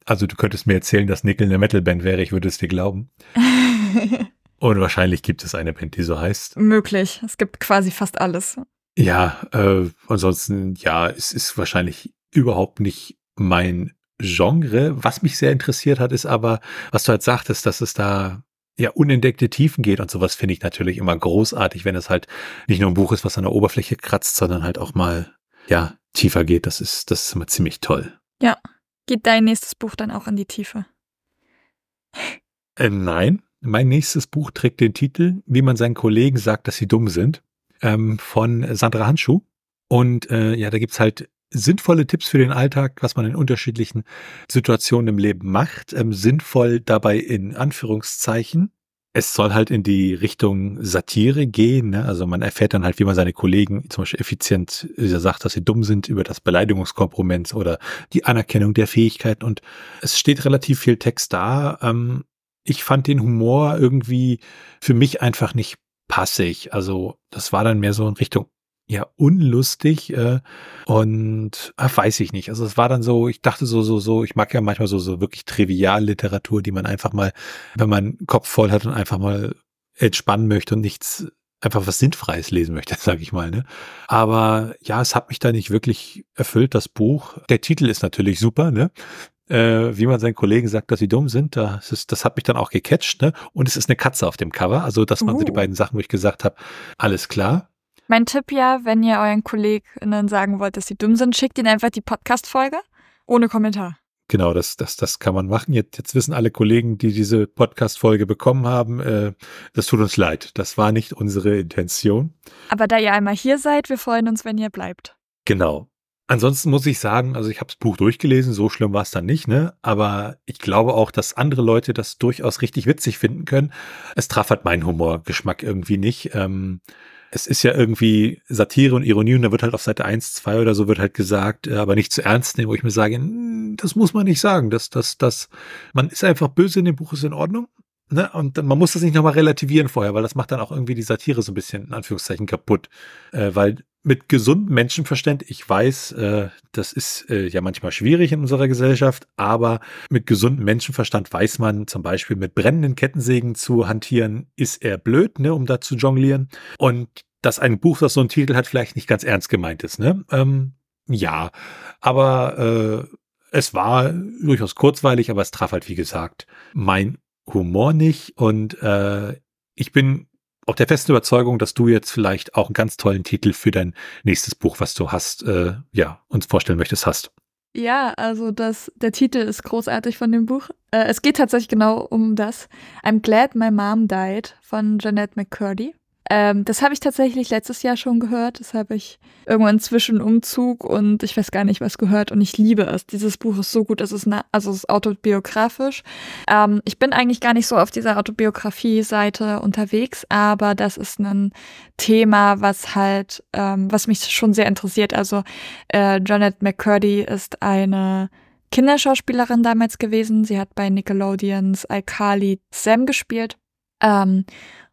Also du könntest mir erzählen, dass Nickel eine Metal-Band wäre, ich würde es dir glauben. (laughs) und wahrscheinlich gibt es eine Band, die so heißt. Möglich. Es gibt quasi fast alles. Ja, äh, ansonsten, ja, es ist wahrscheinlich überhaupt nicht mein Genre. Was mich sehr interessiert hat, ist aber, was du halt sagtest, dass es da ja unentdeckte Tiefen geht und sowas finde ich natürlich immer großartig, wenn es halt nicht nur ein Buch ist, was an der Oberfläche kratzt, sondern halt auch mal ja tiefer geht. Das ist das ist immer ziemlich toll. Ja, geht dein nächstes Buch dann auch in die Tiefe? Äh, nein, mein nächstes Buch trägt den Titel, wie man seinen Kollegen sagt, dass sie dumm sind, ähm, von Sandra Handschuh. Und äh, ja, da gibt's halt sinnvolle Tipps für den Alltag, was man in unterschiedlichen Situationen im Leben macht. Ähm, sinnvoll dabei in Anführungszeichen. es soll halt in die Richtung Satire gehen. Ne? Also man erfährt dann halt, wie man seine Kollegen zum Beispiel effizient sagt, dass sie dumm sind über das Beleidigungskompromiss oder die Anerkennung der Fähigkeiten. Und es steht relativ viel Text da. Ähm, ich fand den Humor irgendwie für mich einfach nicht passig. Also das war dann mehr so in Richtung ja unlustig äh, und ach, weiß ich nicht. Also es war dann so, ich dachte so so so, ich mag ja manchmal so so wirklich Trivialliteratur, die man einfach mal, wenn man Kopf voll hat und einfach mal entspannen möchte und nichts einfach was Sinnfreies lesen möchte, (laughs) sage ich mal. Ne? Aber ja, es hat mich da nicht wirklich erfüllt, das Buch. Der Titel ist natürlich super, ne? Äh, wie man seinen Kollegen sagt, dass sie dumm sind, das, ist, das hat mich dann auch gecatcht, ne? Und es ist eine Katze auf dem Cover. Also, das waren uh. so die uh. beiden Sachen, wo ich gesagt habe, alles klar. Mein Tipp ja, wenn ihr euren KollegInnen sagen wollt, dass sie dumm sind, schickt ihnen einfach die Podcast-Folge ohne Kommentar. Genau, das, das, das kann man machen. Jetzt, jetzt wissen alle Kollegen, die diese Podcast-Folge bekommen haben, äh, das tut uns leid. Das war nicht unsere Intention. Aber da ihr einmal hier seid, wir freuen uns, wenn ihr bleibt. Genau. Ansonsten muss ich sagen, also ich habe das Buch durchgelesen, so schlimm war es dann nicht, ne? Aber ich glaube auch, dass andere Leute das durchaus richtig witzig finden können. Es traf halt meinen Humorgeschmack irgendwie nicht. Ähm, es ist ja irgendwie Satire und Ironie und da wird halt auf Seite 1, 2 oder so wird halt gesagt, äh, aber nicht zu ernst nehmen, wo ich mir sage, hm, das muss man nicht sagen. Das, das, das, man ist einfach böse in dem Buch, ist in Ordnung. Ne? Und man muss das nicht nochmal relativieren vorher, weil das macht dann auch irgendwie die Satire so ein bisschen in Anführungszeichen kaputt. Äh, weil mit gesundem Menschenverstand, ich weiß, äh, das ist äh, ja manchmal schwierig in unserer Gesellschaft, aber mit gesundem Menschenverstand weiß man zum Beispiel mit brennenden Kettensägen zu hantieren, ist er blöd, ne, um da zu jonglieren. Und dass ein Buch, das so einen Titel hat, vielleicht nicht ganz ernst gemeint ist, ne? Ähm, ja, aber äh, es war durchaus kurzweilig, aber es traf halt, wie gesagt, mein Humor nicht und äh, ich bin auch der festen Überzeugung, dass du jetzt vielleicht auch einen ganz tollen Titel für dein nächstes Buch, was du hast, äh, ja, uns vorstellen möchtest, hast. Ja, also das, der Titel ist großartig von dem Buch. Äh, es geht tatsächlich genau um das. I'm Glad My Mom Died von Jeanette McCurdy. Ähm, das habe ich tatsächlich letztes Jahr schon gehört. Das habe ich irgendwann zwischen Umzug und ich weiß gar nicht was gehört und ich liebe es. Dieses Buch ist so gut. Es ist, also es ist autobiografisch. Ähm, ich bin eigentlich gar nicht so auf dieser Autobiografie-Seite unterwegs, aber das ist ein Thema, was halt, ähm, was mich schon sehr interessiert. Also äh, Janet McCurdy ist eine Kinderschauspielerin damals gewesen. Sie hat bei Nickelodeons iCarly Sam gespielt. Ähm,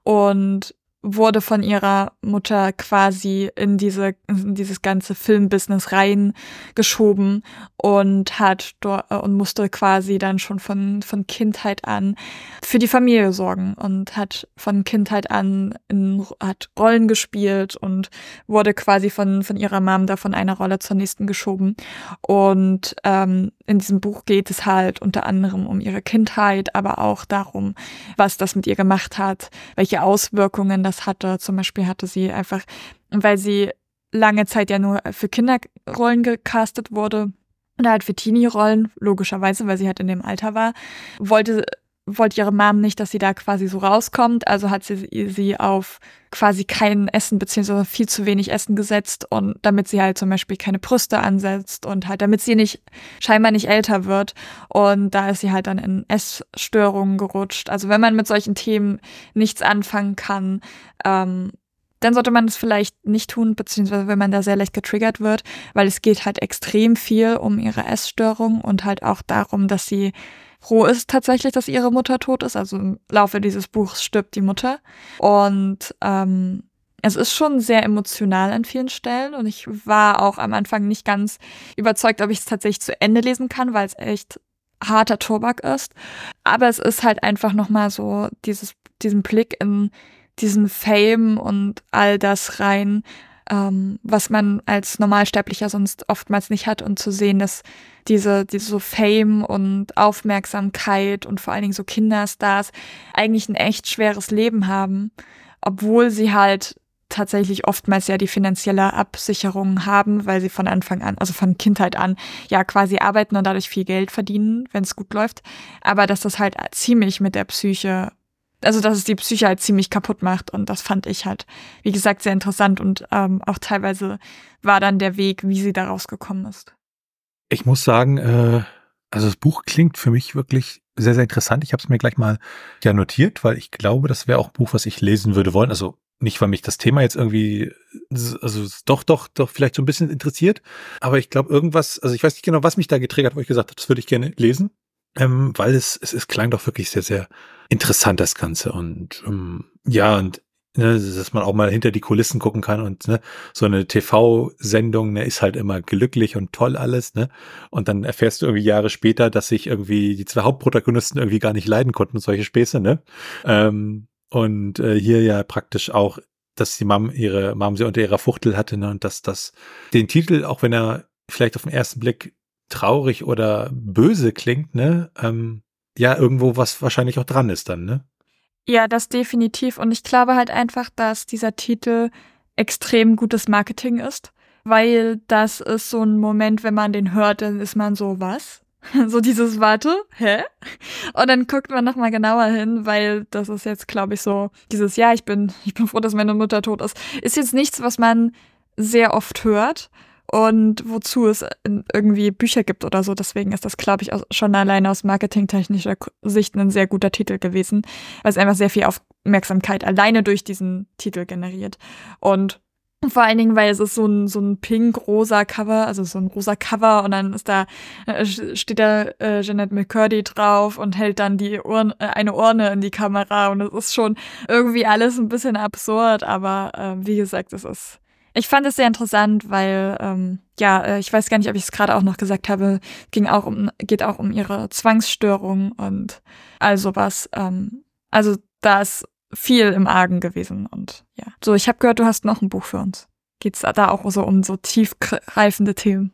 und wurde von ihrer Mutter quasi in diese in dieses ganze Filmbusiness reingeschoben und hat dort und musste quasi dann schon von von Kindheit an für die Familie sorgen und hat von Kindheit an in, hat Rollen gespielt und wurde quasi von von ihrer Mom da von einer Rolle zur nächsten geschoben. Und ähm, in diesem Buch geht es halt unter anderem um ihre Kindheit, aber auch darum, was das mit ihr gemacht hat, welche Auswirkungen das hatte. Zum Beispiel hatte sie einfach, weil sie lange Zeit ja nur für Kinderrollen gecastet wurde, oder halt für Teenie-Rollen, logischerweise, weil sie halt in dem Alter war, wollte wollte ihre Mom nicht, dass sie da quasi so rauskommt, also hat sie sie auf quasi kein Essen beziehungsweise viel zu wenig Essen gesetzt und damit sie halt zum Beispiel keine Brüste ansetzt und halt damit sie nicht scheinbar nicht älter wird und da ist sie halt dann in Essstörungen gerutscht. Also wenn man mit solchen Themen nichts anfangen kann, ähm, dann sollte man das vielleicht nicht tun, beziehungsweise wenn man da sehr leicht getriggert wird, weil es geht halt extrem viel um ihre Essstörung und halt auch darum, dass sie froh ist tatsächlich, dass ihre Mutter tot ist. Also im Laufe dieses Buchs stirbt die Mutter. Und ähm, es ist schon sehr emotional an vielen Stellen. Und ich war auch am Anfang nicht ganz überzeugt, ob ich es tatsächlich zu Ende lesen kann, weil es echt harter Tobak ist. Aber es ist halt einfach nochmal so dieses, diesen Blick in diesen Fame und all das rein, ähm, was man als Normalsterblicher sonst oftmals nicht hat und zu sehen, dass diese, diese so Fame und Aufmerksamkeit und vor allen Dingen so Kinderstars eigentlich ein echt schweres Leben haben, obwohl sie halt tatsächlich oftmals ja die finanzielle Absicherung haben, weil sie von Anfang an, also von Kindheit an, ja quasi arbeiten und dadurch viel Geld verdienen, wenn es gut läuft. Aber dass das halt ziemlich mit der Psyche also dass es die Psyche halt ziemlich kaputt macht und das fand ich halt, wie gesagt, sehr interessant und ähm, auch teilweise war dann der Weg, wie sie da rausgekommen ist. Ich muss sagen, äh, also das Buch klingt für mich wirklich sehr, sehr interessant. Ich habe es mir gleich mal ja notiert, weil ich glaube, das wäre auch ein Buch, was ich lesen würde wollen. Also nicht, weil mich das Thema jetzt irgendwie, also doch, doch, doch vielleicht so ein bisschen interessiert. Aber ich glaube, irgendwas, also ich weiß nicht genau, was mich da getriggert, wo ich gesagt habe, das würde ich gerne lesen. Ähm, weil es, es, es klang doch wirklich sehr, sehr interessant, das Ganze. Und ähm, ja, und ne, dass man auch mal hinter die Kulissen gucken kann und ne, so eine TV-Sendung ne, ist halt immer glücklich und toll alles, ne? Und dann erfährst du irgendwie Jahre später, dass sich irgendwie die zwei Hauptprotagonisten irgendwie gar nicht leiden konnten solche Späße, ne? Ähm, und äh, hier ja praktisch auch, dass die Mom ihre Mom sie unter ihrer Fuchtel hatte, ne? Und dass das den Titel, auch wenn er vielleicht auf den ersten Blick traurig oder böse klingt, ne? Ähm, ja, irgendwo was wahrscheinlich auch dran ist dann, ne? Ja, das definitiv. Und ich glaube halt einfach, dass dieser Titel extrem gutes Marketing ist, weil das ist so ein Moment, wenn man den hört, dann ist man so, was? (laughs) So dieses Warte, hä? Und dann guckt man nochmal genauer hin, weil das ist jetzt, glaube ich, so dieses, ja, ich bin, ich bin froh, dass meine Mutter tot ist. Ist jetzt nichts, was man sehr oft hört und wozu es irgendwie Bücher gibt oder so. Deswegen ist das, glaube ich, schon alleine aus marketingtechnischer Sicht ein sehr guter Titel gewesen, weil es einfach sehr viel Aufmerksamkeit alleine durch diesen Titel generiert. Und vor allen Dingen, weil es ist so ein, so ein pink-rosa Cover, also so ein rosa Cover und dann ist da, äh, steht da äh, Jeanette McCurdy drauf und hält dann die Urne, äh, eine Urne in die Kamera und es ist schon irgendwie alles ein bisschen absurd, aber äh, wie gesagt, es ist ich fand es sehr interessant, weil, ähm, ja, äh, ich weiß gar nicht, ob ich es gerade auch noch gesagt habe, ging auch um, geht auch um ihre Zwangsstörung und all sowas. Ähm, also da ist viel im Argen gewesen und ja. So, ich habe gehört, du hast noch ein Buch für uns. Geht's da auch so um so tiefgreifende Themen?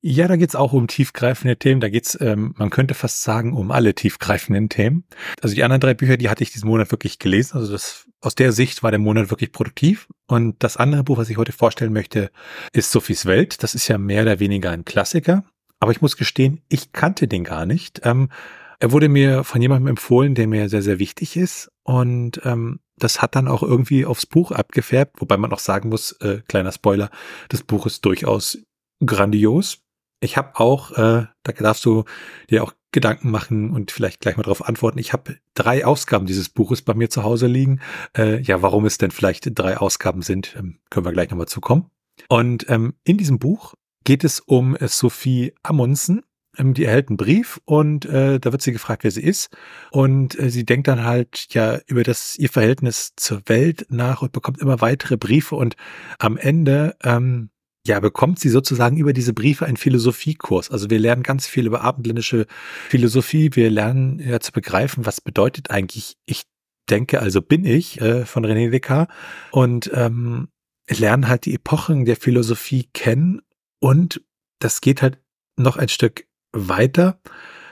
Ja, da geht's auch um tiefgreifende Themen. Da geht's, ähm, man könnte fast sagen, um alle tiefgreifenden Themen. Also die anderen drei Bücher, die hatte ich diesen Monat wirklich gelesen. Also das aus der Sicht war der Monat wirklich produktiv. Und das andere Buch, was ich heute vorstellen möchte, ist Sophies Welt. Das ist ja mehr oder weniger ein Klassiker. Aber ich muss gestehen, ich kannte den gar nicht. Ähm, er wurde mir von jemandem empfohlen, der mir sehr, sehr wichtig ist. Und ähm, das hat dann auch irgendwie aufs Buch abgefärbt, wobei man auch sagen muss, äh, kleiner Spoiler, das Buch ist durchaus grandios. Ich habe auch, äh, da darfst du dir auch Gedanken machen und vielleicht gleich mal darauf antworten. Ich habe drei Ausgaben dieses Buches bei mir zu Hause liegen. Äh, ja, warum es denn vielleicht drei Ausgaben sind, ähm, können wir gleich nochmal zukommen. Und ähm, in diesem Buch geht es um äh, Sophie Amundsen. Ähm, die erhält einen Brief und äh, da wird sie gefragt, wer sie ist. Und äh, sie denkt dann halt ja über das ihr Verhältnis zur Welt nach und bekommt immer weitere Briefe und am Ende ähm, ja, bekommt sie sozusagen über diese Briefe einen Philosophiekurs. Also wir lernen ganz viel über abendländische Philosophie. Wir lernen ja zu begreifen, was bedeutet eigentlich ich denke, also bin ich äh, von René Descartes und ähm, lernen halt die Epochen der Philosophie kennen und das geht halt noch ein Stück weiter.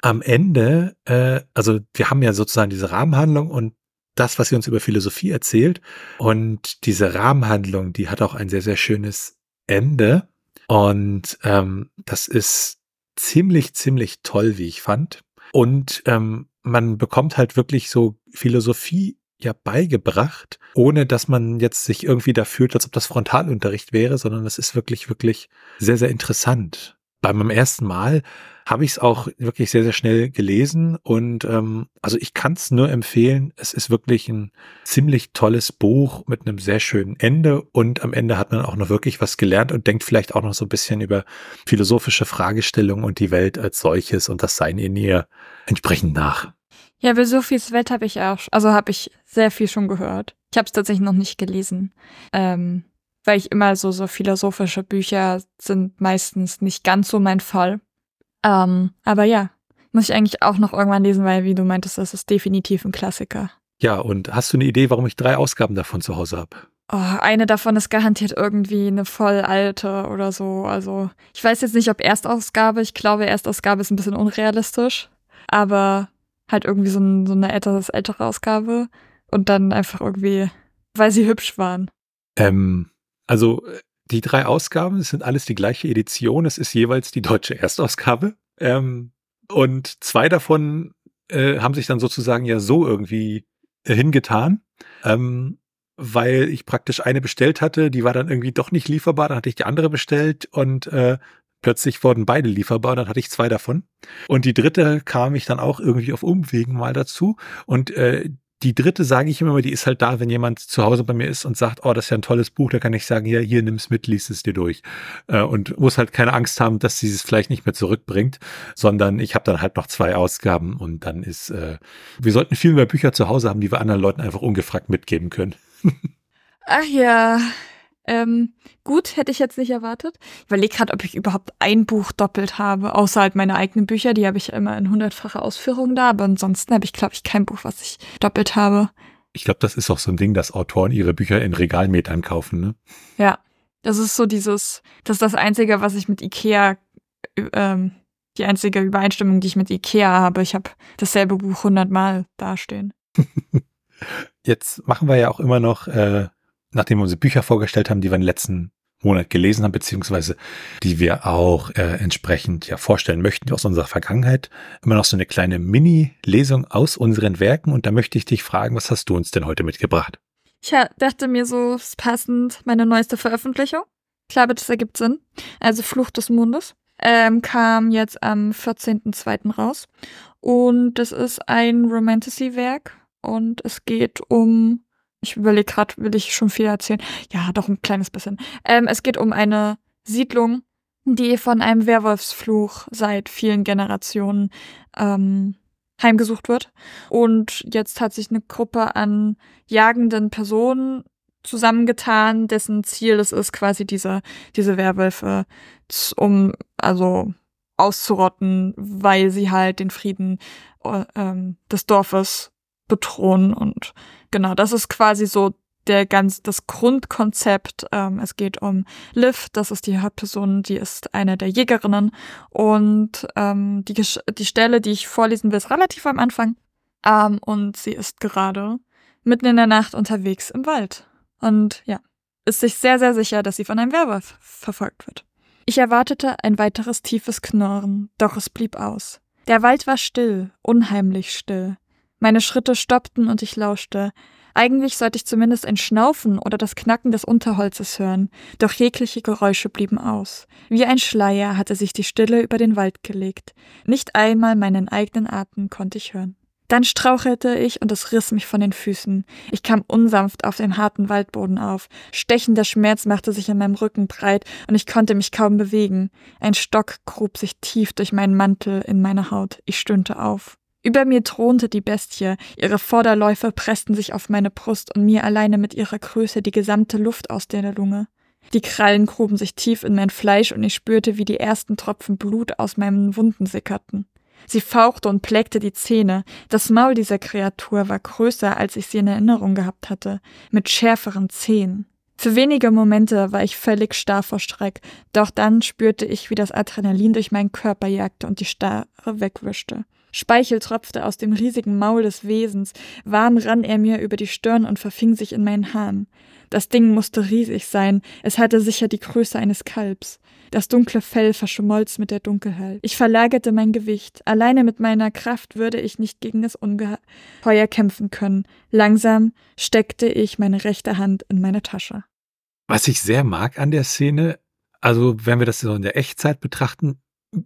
Am Ende, äh, also wir haben ja sozusagen diese Rahmenhandlung und das, was sie uns über Philosophie erzählt. Und diese Rahmenhandlung, die hat auch ein sehr, sehr schönes Ende. Und ähm, das ist ziemlich, ziemlich toll, wie ich fand. Und ähm, man bekommt halt wirklich so Philosophie ja beigebracht, ohne dass man jetzt sich irgendwie da fühlt, als ob das Frontalunterricht wäre, sondern das ist wirklich, wirklich sehr, sehr interessant. Bei meinem ersten Mal habe ich es auch wirklich sehr, sehr schnell gelesen und ähm, also ich kann es nur empfehlen. Es ist wirklich ein ziemlich tolles Buch mit einem sehr schönen Ende und am Ende hat man auch noch wirklich was gelernt und denkt vielleicht auch noch so ein bisschen über philosophische Fragestellungen und die Welt als solches und das Sein in ihr entsprechend nach. Ja, über Sophies Welt habe ich auch, also habe ich sehr viel schon gehört. Ich habe es tatsächlich noch nicht gelesen. Ähm, weil ich immer so, so philosophische Bücher sind meistens nicht ganz so mein Fall. Ähm, aber ja, muss ich eigentlich auch noch irgendwann lesen, weil, wie du meintest, das ist definitiv ein Klassiker. Ja, und hast du eine Idee, warum ich drei Ausgaben davon zu Hause habe? Oh, eine davon ist garantiert irgendwie eine voll alte oder so. Also, ich weiß jetzt nicht, ob Erstausgabe. Ich glaube, Erstausgabe ist ein bisschen unrealistisch. Aber halt irgendwie so, ein, so eine etwas ältere Ausgabe. Und dann einfach irgendwie, weil sie hübsch waren. Ähm, also, die drei Ausgaben, sind alles die gleiche Edition. Es ist jeweils die deutsche Erstausgabe. Ähm, und zwei davon äh, haben sich dann sozusagen ja so irgendwie äh, hingetan, ähm, weil ich praktisch eine bestellt hatte, die war dann irgendwie doch nicht lieferbar, dann hatte ich die andere bestellt und äh, plötzlich wurden beide lieferbar dann hatte ich zwei davon. Und die dritte kam ich dann auch irgendwie auf Umwegen mal dazu. Und äh, die dritte sage ich immer, die ist halt da, wenn jemand zu Hause bei mir ist und sagt, oh, das ist ja ein tolles Buch, da kann ich sagen, ja, hier nimm's mit, lies es dir durch. Äh, und muss halt keine Angst haben, dass sie es vielleicht nicht mehr zurückbringt, sondern ich habe dann halt noch zwei Ausgaben und dann ist, äh, wir sollten viel mehr Bücher zu Hause haben, die wir anderen Leuten einfach ungefragt mitgeben können. (laughs) Ach ja, ähm, gut, hätte ich jetzt nicht erwartet. Ich überlege gerade, ob ich überhaupt ein Buch doppelt habe, außer halt meine eigenen Bücher, die habe ich immer in hundertfacher Ausführung da, aber ansonsten habe ich, glaube ich, kein Buch, was ich doppelt habe. Ich glaube, das ist auch so ein Ding, dass Autoren ihre Bücher in Regalmetern kaufen, ne? Ja, das ist so dieses, das ist das Einzige, was ich mit Ikea, ähm, die einzige Übereinstimmung, die ich mit Ikea habe. Ich habe dasselbe Buch hundertmal dastehen. (laughs) Jetzt machen wir ja auch immer noch äh, nachdem wir unsere Bücher vorgestellt haben, die wir im letzten Monat gelesen haben, beziehungsweise die wir auch äh, entsprechend ja vorstellen möchten aus unserer Vergangenheit, immer noch so eine kleine Mini-Lesung aus unseren Werken. Und da möchte ich dich fragen, was hast du uns denn heute mitgebracht? Ich dachte mir so, passend meine neueste Veröffentlichung. Klar, das ergibt Sinn. Also Flucht des Mondes. Ähm, kam jetzt am 14.02. raus. Und das ist ein Romantasy-Werk. Und es geht um ich überlege gerade, will ich schon viel erzählen? Ja, doch ein kleines bisschen. Ähm, es geht um eine Siedlung, die von einem Werwolfsfluch seit vielen Generationen ähm, heimgesucht wird. Und jetzt hat sich eine Gruppe an jagenden Personen zusammengetan, dessen Ziel es ist, quasi diese, diese Werwölfe um, also auszurotten, weil sie halt den Frieden äh, ähm, des Dorfes bedrohen und genau, das ist quasi so der ganz das Grundkonzept. Ähm, es geht um Liv, das ist die Hauptperson, die ist eine der Jägerinnen und ähm, die die Stelle, die ich vorlesen will, ist relativ am Anfang ähm, und sie ist gerade mitten in der Nacht unterwegs im Wald und ja ist sich sehr sehr sicher, dass sie von einem Werwolf verfolgt wird. Ich erwartete ein weiteres tiefes Knurren, doch es blieb aus. Der Wald war still, unheimlich still. Meine Schritte stoppten und ich lauschte. Eigentlich sollte ich zumindest ein Schnaufen oder das Knacken des Unterholzes hören, doch jegliche Geräusche blieben aus. Wie ein Schleier hatte sich die Stille über den Wald gelegt. Nicht einmal meinen eigenen Atem konnte ich hören. Dann strauchelte ich und es riss mich von den Füßen. Ich kam unsanft auf dem harten Waldboden auf. Stechender Schmerz machte sich in meinem Rücken breit und ich konnte mich kaum bewegen. Ein Stock grub sich tief durch meinen Mantel in meine Haut. Ich stöhnte auf. Über mir thronte die Bestie, ihre Vorderläufe pressten sich auf meine Brust und mir alleine mit ihrer Größe die gesamte Luft aus der Lunge. Die Krallen gruben sich tief in mein Fleisch und ich spürte, wie die ersten Tropfen Blut aus meinen Wunden sickerten. Sie fauchte und plägte die Zähne. Das Maul dieser Kreatur war größer, als ich sie in Erinnerung gehabt hatte, mit schärferen Zähnen. Für wenige Momente war ich völlig starr vor Schreck, doch dann spürte ich, wie das Adrenalin durch meinen Körper jagte und die Starre wegwischte. Speichel tropfte aus dem riesigen Maul des Wesens, warm rann er mir über die Stirn und verfing sich in meinen Haaren. Das Ding musste riesig sein, es hatte sicher die Größe eines Kalbs. Das dunkle Fell verschmolz mit der Dunkelheit. Ich verlagerte mein Gewicht. Alleine mit meiner Kraft würde ich nicht gegen das Ungeheuer kämpfen können. Langsam steckte ich meine rechte Hand in meine Tasche. Was ich sehr mag an der Szene, also wenn wir das so in der Echtzeit betrachten,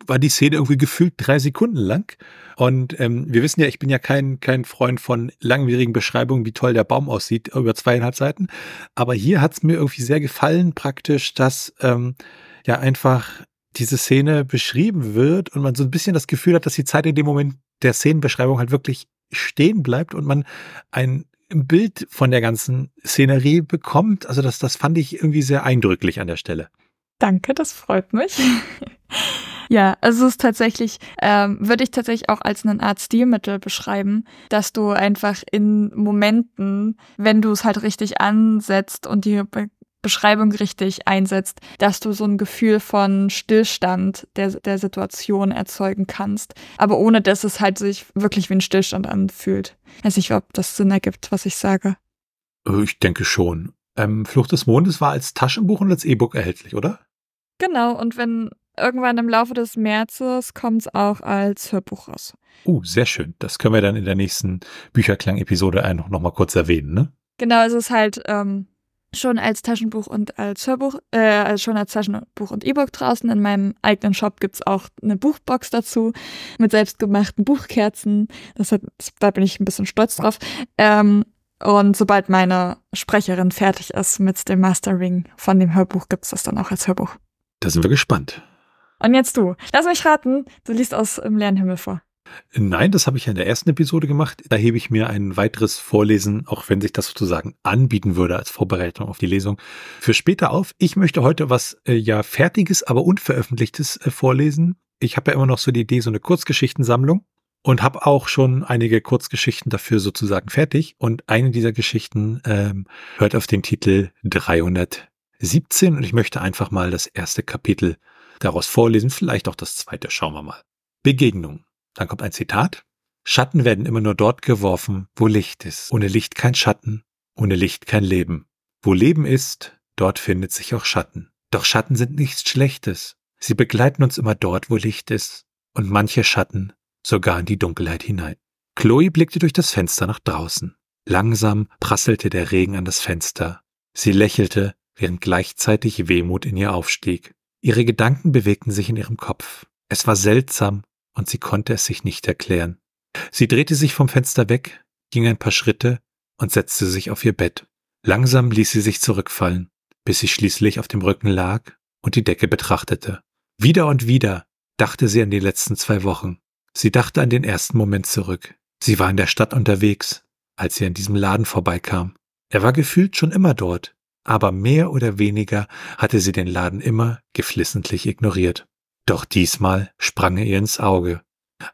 war die Szene irgendwie gefühlt drei Sekunden lang. Und ähm, wir wissen ja, ich bin ja kein, kein Freund von langwierigen Beschreibungen, wie toll der Baum aussieht, über zweieinhalb Seiten. Aber hier hat es mir irgendwie sehr gefallen, praktisch, dass ähm, ja einfach diese Szene beschrieben wird und man so ein bisschen das Gefühl hat, dass die Zeit in dem Moment der Szenenbeschreibung halt wirklich stehen bleibt und man ein Bild von der ganzen Szenerie bekommt. Also das, das fand ich irgendwie sehr eindrücklich an der Stelle. Danke, das freut mich. (laughs) Ja, also es ist tatsächlich, ähm, würde ich tatsächlich auch als eine Art Stilmittel beschreiben, dass du einfach in Momenten, wenn du es halt richtig ansetzt und die Be Beschreibung richtig einsetzt, dass du so ein Gefühl von Stillstand der, der Situation erzeugen kannst, aber ohne dass es halt sich wirklich wie ein Stillstand anfühlt. Ich weiß nicht, ob das Sinn ergibt, was ich sage. Äh, ich denke schon. Ähm, Flucht des Mondes war als Taschenbuch und als E-Book erhältlich, oder? Genau, und wenn irgendwann im Laufe des Märzes kommt es auch als Hörbuch raus. Uh, sehr schön. Das können wir dann in der nächsten Bücherklang-Episode noch mal kurz erwähnen, ne? Genau, es ist halt, ähm, schon als Taschenbuch und als Hörbuch, äh, also schon als Taschenbuch und E-Book draußen. In meinem eigenen Shop gibt's auch eine Buchbox dazu mit selbstgemachten Buchkerzen. Das hat, da bin ich ein bisschen stolz drauf. Ähm, und sobald meine Sprecherin fertig ist mit dem Mastering von dem Hörbuch, gibt's das dann auch als Hörbuch. Da sind wir gespannt. Und jetzt du. Lass mich raten, du liest aus Im leeren Himmel vor. Nein, das habe ich ja in der ersten Episode gemacht. Da hebe ich mir ein weiteres Vorlesen, auch wenn sich das sozusagen anbieten würde als Vorbereitung auf die Lesung, für später auf. Ich möchte heute was äh, ja fertiges, aber unveröffentlichtes äh, vorlesen. Ich habe ja immer noch so die Idee, so eine Kurzgeschichtensammlung und habe auch schon einige Kurzgeschichten dafür sozusagen fertig. Und eine dieser Geschichten ähm, hört auf den Titel 317 und ich möchte einfach mal das erste Kapitel daraus vorlesen, vielleicht auch das zweite, schauen wir mal. Begegnung. Dann kommt ein Zitat. Schatten werden immer nur dort geworfen, wo Licht ist. Ohne Licht kein Schatten, ohne Licht kein Leben. Wo Leben ist, dort findet sich auch Schatten. Doch Schatten sind nichts Schlechtes. Sie begleiten uns immer dort, wo Licht ist. Und manche Schatten sogar in die Dunkelheit hinein. Chloe blickte durch das Fenster nach draußen. Langsam prasselte der Regen an das Fenster. Sie lächelte, während gleichzeitig Wehmut in ihr aufstieg. Ihre Gedanken bewegten sich in ihrem Kopf. Es war seltsam und sie konnte es sich nicht erklären. Sie drehte sich vom Fenster weg, ging ein paar Schritte und setzte sich auf ihr Bett. Langsam ließ sie sich zurückfallen, bis sie schließlich auf dem Rücken lag und die Decke betrachtete. Wieder und wieder dachte sie an die letzten zwei Wochen. Sie dachte an den ersten Moment zurück. Sie war in der Stadt unterwegs, als sie an diesem Laden vorbeikam. Er war gefühlt schon immer dort, aber mehr oder weniger hatte sie den Laden immer geflissentlich ignoriert. Doch diesmal sprang er ihr ins Auge,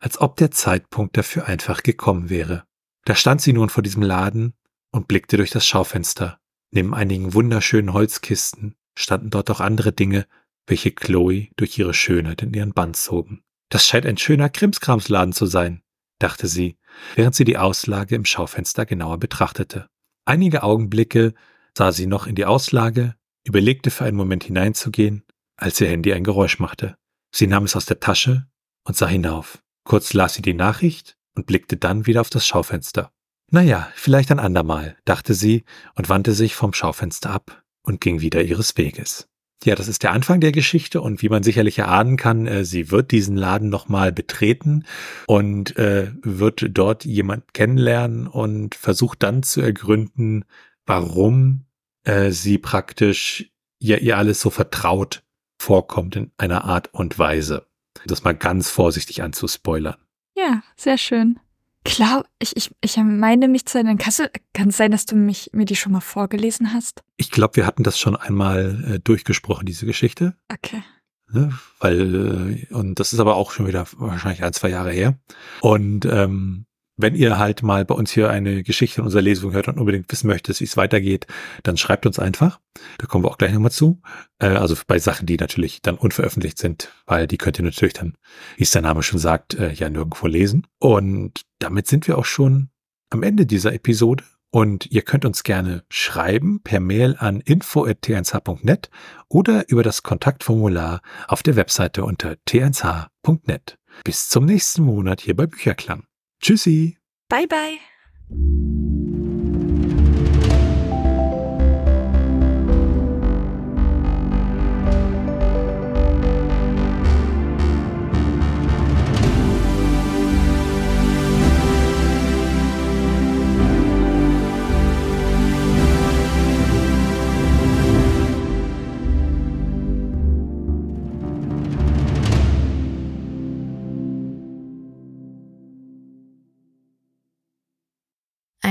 als ob der Zeitpunkt dafür einfach gekommen wäre. Da stand sie nun vor diesem Laden und blickte durch das Schaufenster. Neben einigen wunderschönen Holzkisten standen dort auch andere Dinge, welche Chloe durch ihre Schönheit in ihren Bann zogen. Das scheint ein schöner Krimskramsladen zu sein, dachte sie, während sie die Auslage im Schaufenster genauer betrachtete. Einige Augenblicke sah sie noch in die Auslage, überlegte für einen Moment hineinzugehen, als ihr Handy ein Geräusch machte. Sie nahm es aus der Tasche und sah hinauf. Kurz las sie die Nachricht und blickte dann wieder auf das Schaufenster. Naja, vielleicht ein andermal, dachte sie und wandte sich vom Schaufenster ab und ging wieder ihres Weges. Ja, das ist der Anfang der Geschichte und wie man sicherlich erahnen kann, äh, sie wird diesen Laden nochmal betreten und äh, wird dort jemand kennenlernen und versucht dann zu ergründen, warum äh, sie praktisch ja ihr alles so vertraut vorkommt in einer Art und Weise. Das mal ganz vorsichtig anzuspoilern. Ja, sehr schön. Klar, ich, ich, ich meine mich zu erinnern. Kannst kann es sein, dass du mich, mir die schon mal vorgelesen hast? Ich glaube, wir hatten das schon einmal äh, durchgesprochen, diese Geschichte. Okay. Ne, weil, äh, und das ist aber auch schon wieder wahrscheinlich ein, zwei Jahre her. Und ähm, wenn ihr halt mal bei uns hier eine Geschichte in unserer Lesung hört und unbedingt wissen möchtet, wie es weitergeht, dann schreibt uns einfach. Da kommen wir auch gleich nochmal zu. Äh, also bei Sachen, die natürlich dann unveröffentlicht sind, weil die könnt ihr natürlich dann, wie es der Name schon sagt, äh, ja nirgendwo lesen. Und damit sind wir auch schon am Ende dieser Episode. Und ihr könnt uns gerne schreiben per Mail an info.t1h.net oder über das Kontaktformular auf der Webseite unter t1h.net. Bis zum nächsten Monat hier bei Bücherklang. Tschüssi. Bye, bye.